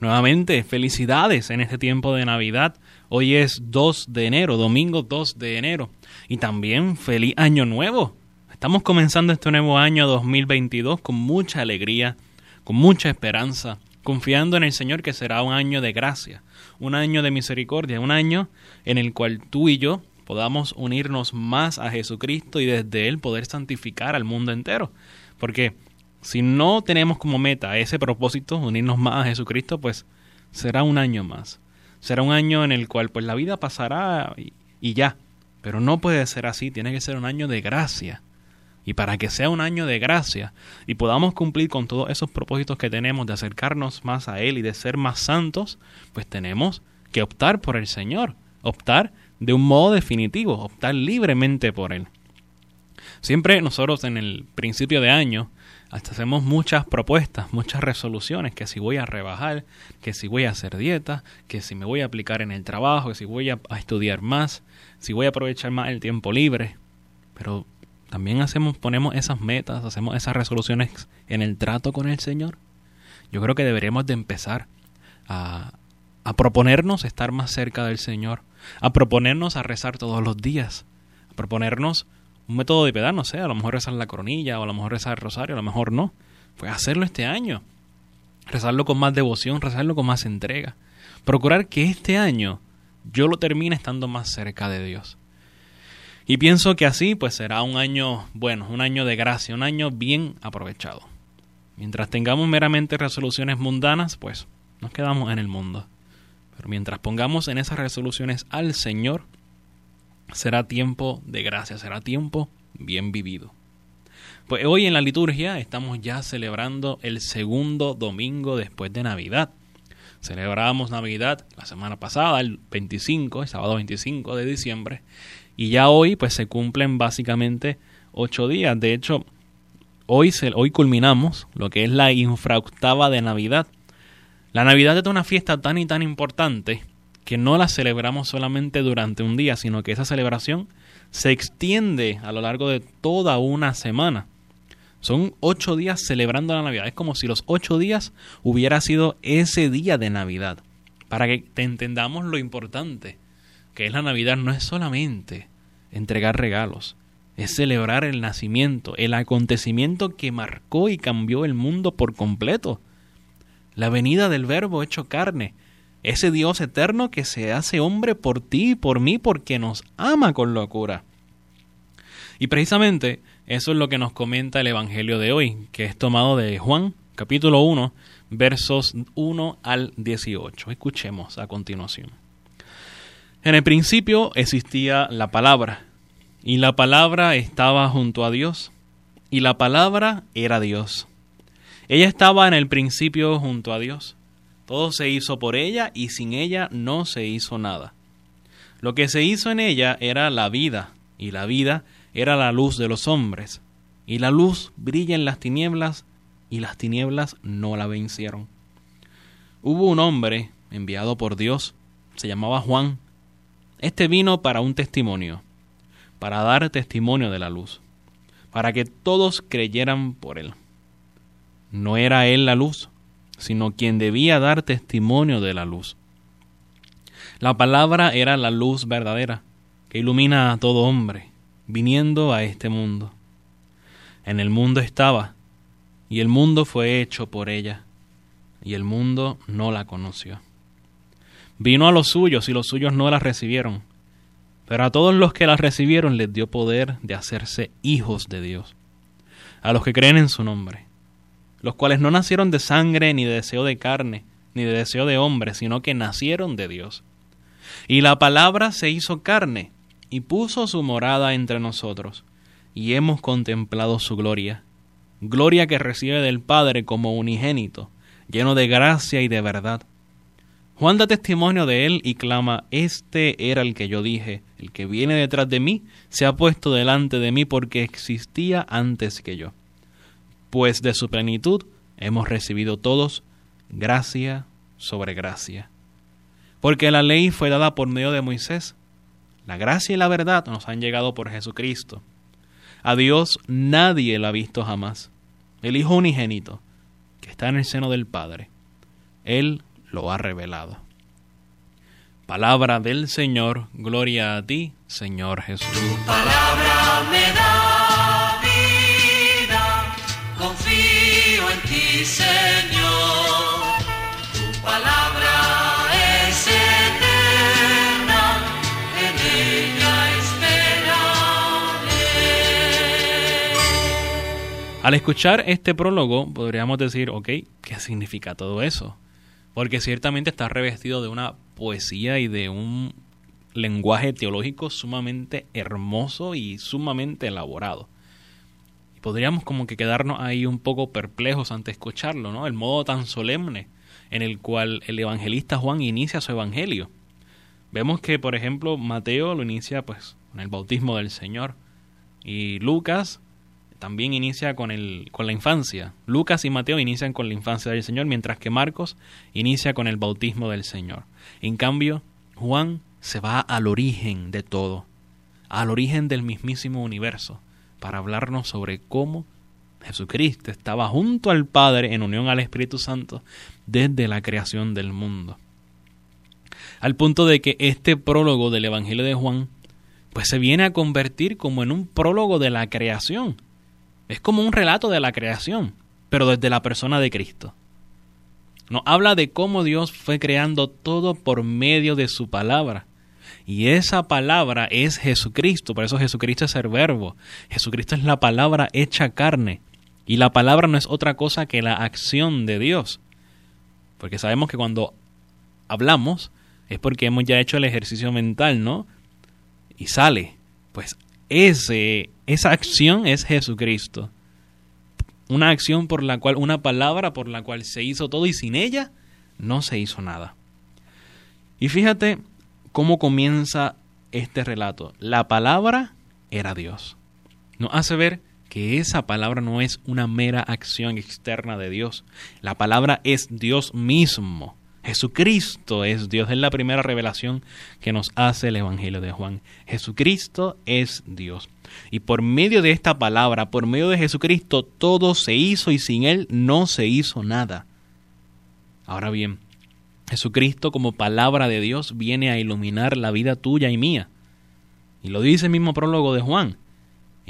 Nuevamente, felicidades en este tiempo de Navidad. Hoy es 2 de enero, domingo 2 de enero. Y también feliz año nuevo. Estamos comenzando este nuevo año 2022 con mucha alegría, con mucha esperanza, confiando en el Señor que será un año de gracia, un año de misericordia, un año en el cual tú y yo podamos unirnos más a Jesucristo y desde Él poder santificar al mundo entero. Porque si no tenemos como meta ese propósito, unirnos más a Jesucristo, pues será un año más. Será un año en el cual pues la vida pasará y, y ya. Pero no puede ser así, tiene que ser un año de gracia. Y para que sea un año de gracia y podamos cumplir con todos esos propósitos que tenemos de acercarnos más a Él y de ser más santos, pues tenemos que optar por el Señor, optar de un modo definitivo, optar libremente por él. Siempre nosotros en el principio de año hasta hacemos muchas propuestas, muchas resoluciones, que si voy a rebajar, que si voy a hacer dieta, que si me voy a aplicar en el trabajo, que si voy a, estudiar más, si voy a aprovechar más el tiempo libre. Pero también hacemos, ponemos esas metas, hacemos esas resoluciones en el trato con el Señor. Yo creo que deberíamos de empezar a, a proponernos estar más cerca del Señor, a proponernos a rezar todos los días, a proponernos un método de piedad, no sé, a lo mejor rezar la coronilla o a lo mejor rezar el rosario, a lo mejor no. Pues hacerlo este año, rezarlo con más devoción, rezarlo con más entrega. Procurar que este año yo lo termine estando más cerca de Dios. Y pienso que así pues será un año bueno, un año de gracia, un año bien aprovechado. Mientras tengamos meramente resoluciones mundanas, pues nos quedamos en el mundo. Pero mientras pongamos en esas resoluciones al Señor, será tiempo de gracia, será tiempo bien vivido. Pues hoy en la liturgia estamos ya celebrando el segundo domingo después de Navidad. Celebramos Navidad la semana pasada, el 25, el sábado 25 de diciembre, y ya hoy pues se cumplen básicamente ocho días. De hecho, hoy, se, hoy culminamos lo que es la infraoctava de Navidad, la Navidad es una fiesta tan y tan importante que no la celebramos solamente durante un día, sino que esa celebración se extiende a lo largo de toda una semana. Son ocho días celebrando la Navidad. Es como si los ocho días hubiera sido ese día de Navidad. Para que te entendamos lo importante que es la Navidad, no es solamente entregar regalos, es celebrar el nacimiento, el acontecimiento que marcó y cambió el mundo por completo la venida del Verbo hecho carne, ese Dios eterno que se hace hombre por ti y por mí porque nos ama con locura. Y precisamente eso es lo que nos comenta el Evangelio de hoy, que es tomado de Juan, capítulo 1, versos 1 al 18. Escuchemos a continuación. En el principio existía la palabra, y la palabra estaba junto a Dios, y la palabra era Dios. Ella estaba en el principio junto a Dios. Todo se hizo por ella y sin ella no se hizo nada. Lo que se hizo en ella era la vida, y la vida era la luz de los hombres. Y la luz brilla en las tinieblas, y las tinieblas no la vencieron. Hubo un hombre enviado por Dios, se llamaba Juan. Este vino para un testimonio, para dar testimonio de la luz, para que todos creyeran por él. No era él la luz, sino quien debía dar testimonio de la luz. La palabra era la luz verdadera, que ilumina a todo hombre, viniendo a este mundo. En el mundo estaba, y el mundo fue hecho por ella, y el mundo no la conoció. Vino a los suyos, y los suyos no la recibieron, pero a todos los que la recibieron les dio poder de hacerse hijos de Dios, a los que creen en su nombre los cuales no nacieron de sangre, ni de deseo de carne, ni de deseo de hombre, sino que nacieron de Dios. Y la palabra se hizo carne, y puso su morada entre nosotros, y hemos contemplado su gloria, gloria que recibe del Padre como unigénito, lleno de gracia y de verdad. Juan da testimonio de él y clama, Este era el que yo dije, el que viene detrás de mí se ha puesto delante de mí porque existía antes que yo. Pues de su plenitud hemos recibido todos gracia sobre gracia. Porque la ley fue dada por medio de Moisés, la gracia y la verdad nos han llegado por Jesucristo. A Dios nadie la ha visto jamás. El Hijo unigénito, que está en el seno del Padre, Él lo ha revelado. Palabra del Señor, gloria a ti, Señor Jesús. Tu palabra me da Al escuchar este prólogo, podríamos decir, ok, ¿qué significa todo eso? porque ciertamente está revestido de una poesía y de un lenguaje teológico sumamente hermoso y sumamente elaborado. Y podríamos como que quedarnos ahí un poco perplejos ante escucharlo, ¿no? El modo tan solemne en el cual el evangelista Juan inicia su evangelio. Vemos que, por ejemplo, Mateo lo inicia pues con el bautismo del Señor y Lucas también inicia con, el, con la infancia. Lucas y Mateo inician con la infancia del Señor, mientras que Marcos inicia con el bautismo del Señor. En cambio, Juan se va al origen de todo, al origen del mismísimo universo, para hablarnos sobre cómo Jesucristo estaba junto al Padre en unión al Espíritu Santo desde la creación del mundo. Al punto de que este prólogo del Evangelio de Juan pues se viene a convertir como en un prólogo de la creación, es como un relato de la creación, pero desde la persona de Cristo. Nos habla de cómo Dios fue creando todo por medio de su palabra. Y esa palabra es Jesucristo, por eso Jesucristo es el verbo. Jesucristo es la palabra hecha carne. Y la palabra no es otra cosa que la acción de Dios. Porque sabemos que cuando hablamos es porque hemos ya hecho el ejercicio mental, ¿no? Y sale. Pues ese, esa acción es Jesucristo. Una acción por la cual, una palabra por la cual se hizo todo y sin ella no se hizo nada. Y fíjate cómo comienza este relato. La palabra era Dios. Nos hace ver que esa palabra no es una mera acción externa de Dios. La palabra es Dios mismo. Jesucristo es Dios. Es la primera revelación que nos hace el Evangelio de Juan. Jesucristo es Dios. Y por medio de esta palabra, por medio de Jesucristo, todo se hizo y sin Él no se hizo nada. Ahora bien, Jesucristo como palabra de Dios viene a iluminar la vida tuya y mía. Y lo dice el mismo prólogo de Juan.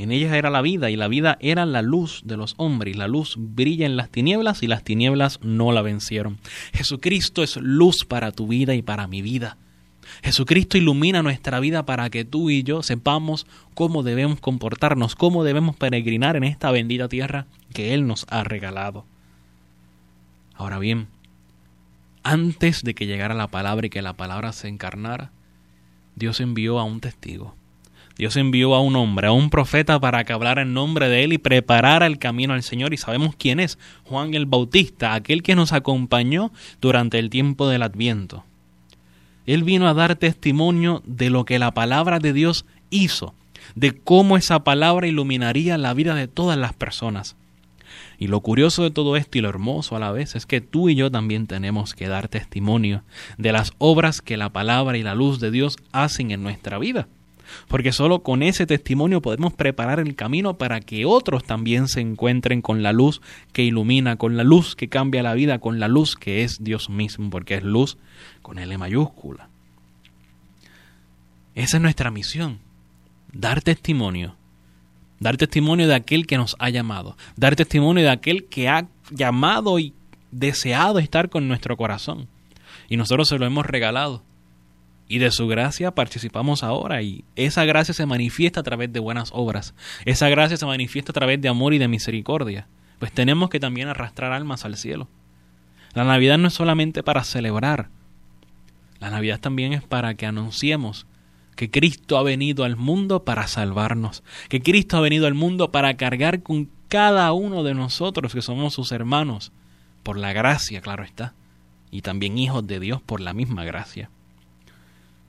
En ella era la vida y la vida era la luz de los hombres. La luz brilla en las tinieblas y las tinieblas no la vencieron. Jesucristo es luz para tu vida y para mi vida. Jesucristo ilumina nuestra vida para que tú y yo sepamos cómo debemos comportarnos, cómo debemos peregrinar en esta bendita tierra que Él nos ha regalado. Ahora bien, antes de que llegara la palabra y que la palabra se encarnara, Dios envió a un testigo. Dios envió a un hombre, a un profeta para que hablara en nombre de él y preparara el camino al Señor. Y sabemos quién es, Juan el Bautista, aquel que nos acompañó durante el tiempo del Adviento. Él vino a dar testimonio de lo que la palabra de Dios hizo, de cómo esa palabra iluminaría la vida de todas las personas. Y lo curioso de todo esto y lo hermoso a la vez es que tú y yo también tenemos que dar testimonio de las obras que la palabra y la luz de Dios hacen en nuestra vida porque solo con ese testimonio podemos preparar el camino para que otros también se encuentren con la luz que ilumina, con la luz que cambia la vida, con la luz que es Dios mismo, porque es luz con L mayúscula. Esa es nuestra misión, dar testimonio, dar testimonio de aquel que nos ha llamado, dar testimonio de aquel que ha llamado y deseado estar con nuestro corazón. Y nosotros se lo hemos regalado y de su gracia participamos ahora y esa gracia se manifiesta a través de buenas obras. Esa gracia se manifiesta a través de amor y de misericordia. Pues tenemos que también arrastrar almas al cielo. La Navidad no es solamente para celebrar. La Navidad también es para que anunciemos que Cristo ha venido al mundo para salvarnos, que Cristo ha venido al mundo para cargar con cada uno de nosotros que somos sus hermanos, por la gracia, claro está, y también hijos de Dios por la misma gracia.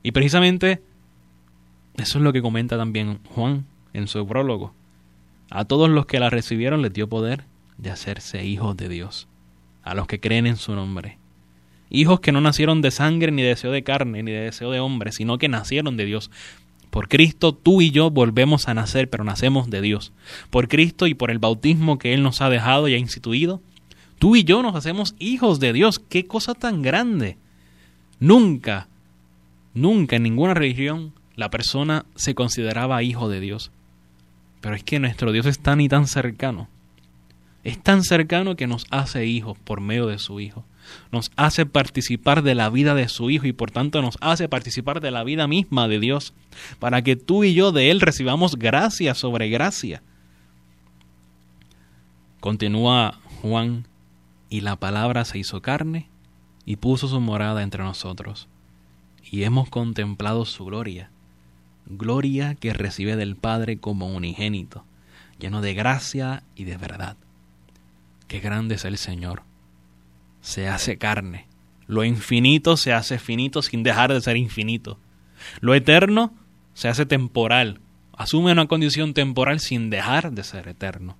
Y precisamente eso es lo que comenta también Juan en su prólogo. A todos los que la recibieron les dio poder de hacerse hijos de Dios, a los que creen en su nombre. Hijos que no nacieron de sangre, ni de deseo de carne, ni de deseo de hombre, sino que nacieron de Dios. Por Cristo tú y yo volvemos a nacer, pero nacemos de Dios. Por Cristo y por el bautismo que Él nos ha dejado y ha instituido, tú y yo nos hacemos hijos de Dios. ¡Qué cosa tan grande! Nunca, nunca en ninguna religión la persona se consideraba hijo de Dios. Pero es que nuestro Dios es tan y tan cercano. Es tan cercano que nos hace hijos por medio de su Hijo. Nos hace participar de la vida de su Hijo y por tanto nos hace participar de la vida misma de Dios. Para que tú y yo de Él recibamos gracia sobre gracia. Continúa Juan, y la palabra se hizo carne y puso su morada entre nosotros. Y hemos contemplado su gloria gloria que recibe del Padre como unigénito, lleno de gracia y de verdad. Qué grande es el Señor. Se hace carne. Lo infinito se hace finito sin dejar de ser infinito. Lo eterno se hace temporal. Asume una condición temporal sin dejar de ser eterno.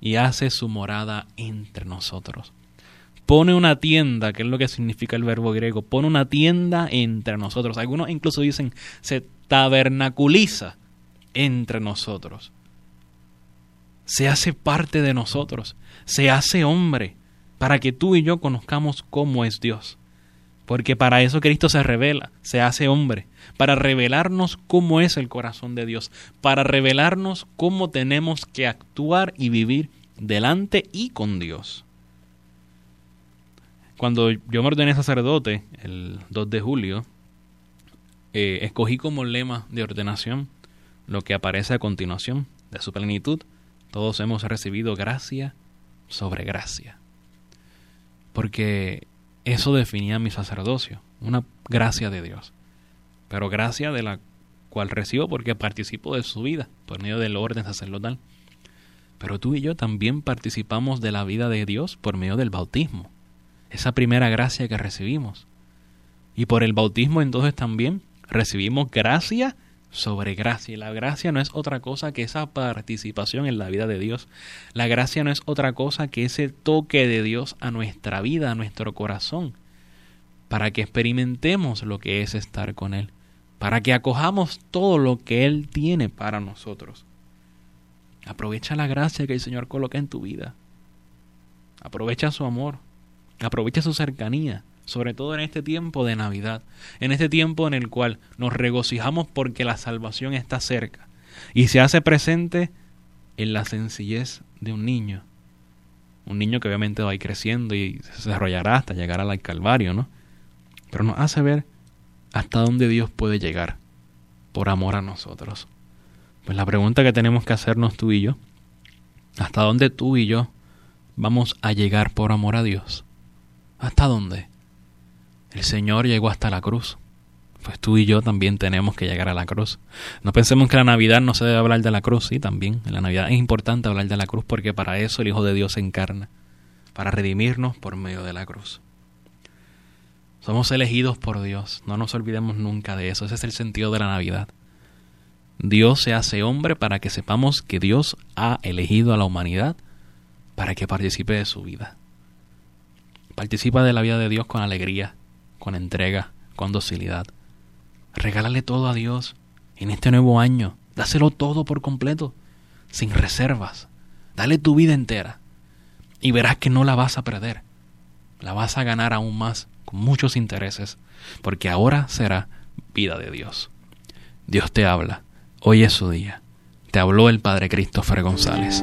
Y hace su morada entre nosotros pone una tienda, que es lo que significa el verbo griego, pone una tienda entre nosotros. Algunos incluso dicen se tabernaculiza entre nosotros. Se hace parte de nosotros, se hace hombre, para que tú y yo conozcamos cómo es Dios. Porque para eso Cristo se revela, se hace hombre, para revelarnos cómo es el corazón de Dios, para revelarnos cómo tenemos que actuar y vivir delante y con Dios. Cuando yo me ordené sacerdote, el 2 de julio, eh, escogí como lema de ordenación lo que aparece a continuación de su plenitud. Todos hemos recibido gracia sobre gracia. Porque eso definía mi sacerdocio, una gracia de Dios. Pero gracia de la cual recibo porque participo de su vida por medio del orden sacerdotal. Pero tú y yo también participamos de la vida de Dios por medio del bautismo esa primera gracia que recibimos. Y por el bautismo entonces también recibimos gracia sobre gracia. Y la gracia no es otra cosa que esa participación en la vida de Dios. La gracia no es otra cosa que ese toque de Dios a nuestra vida, a nuestro corazón, para que experimentemos lo que es estar con Él, para que acojamos todo lo que Él tiene para nosotros. Aprovecha la gracia que el Señor coloca en tu vida. Aprovecha su amor. Aprovecha su cercanía, sobre todo en este tiempo de Navidad, en este tiempo en el cual nos regocijamos porque la salvación está cerca y se hace presente en la sencillez de un niño. Un niño que obviamente va a ir creciendo y se desarrollará hasta llegar al Calvario, ¿no? Pero nos hace ver hasta dónde Dios puede llegar por amor a nosotros. Pues la pregunta que tenemos que hacernos tú y yo, ¿hasta dónde tú y yo vamos a llegar por amor a Dios? ¿Hasta dónde? El Señor llegó hasta la cruz. Pues tú y yo también tenemos que llegar a la cruz. No pensemos que la Navidad no se debe hablar de la cruz, sí, también. En la Navidad es importante hablar de la cruz porque para eso el Hijo de Dios se encarna, para redimirnos por medio de la cruz. Somos elegidos por Dios, no nos olvidemos nunca de eso, ese es el sentido de la Navidad. Dios se hace hombre para que sepamos que Dios ha elegido a la humanidad para que participe de su vida. Participa de la vida de Dios con alegría, con entrega, con docilidad. Regálale todo a Dios en este nuevo año. Dáselo todo por completo, sin reservas. Dale tu vida entera y verás que no la vas a perder. La vas a ganar aún más con muchos intereses, porque ahora será vida de Dios. Dios te habla. Hoy es su día. Te habló el Padre Christopher González.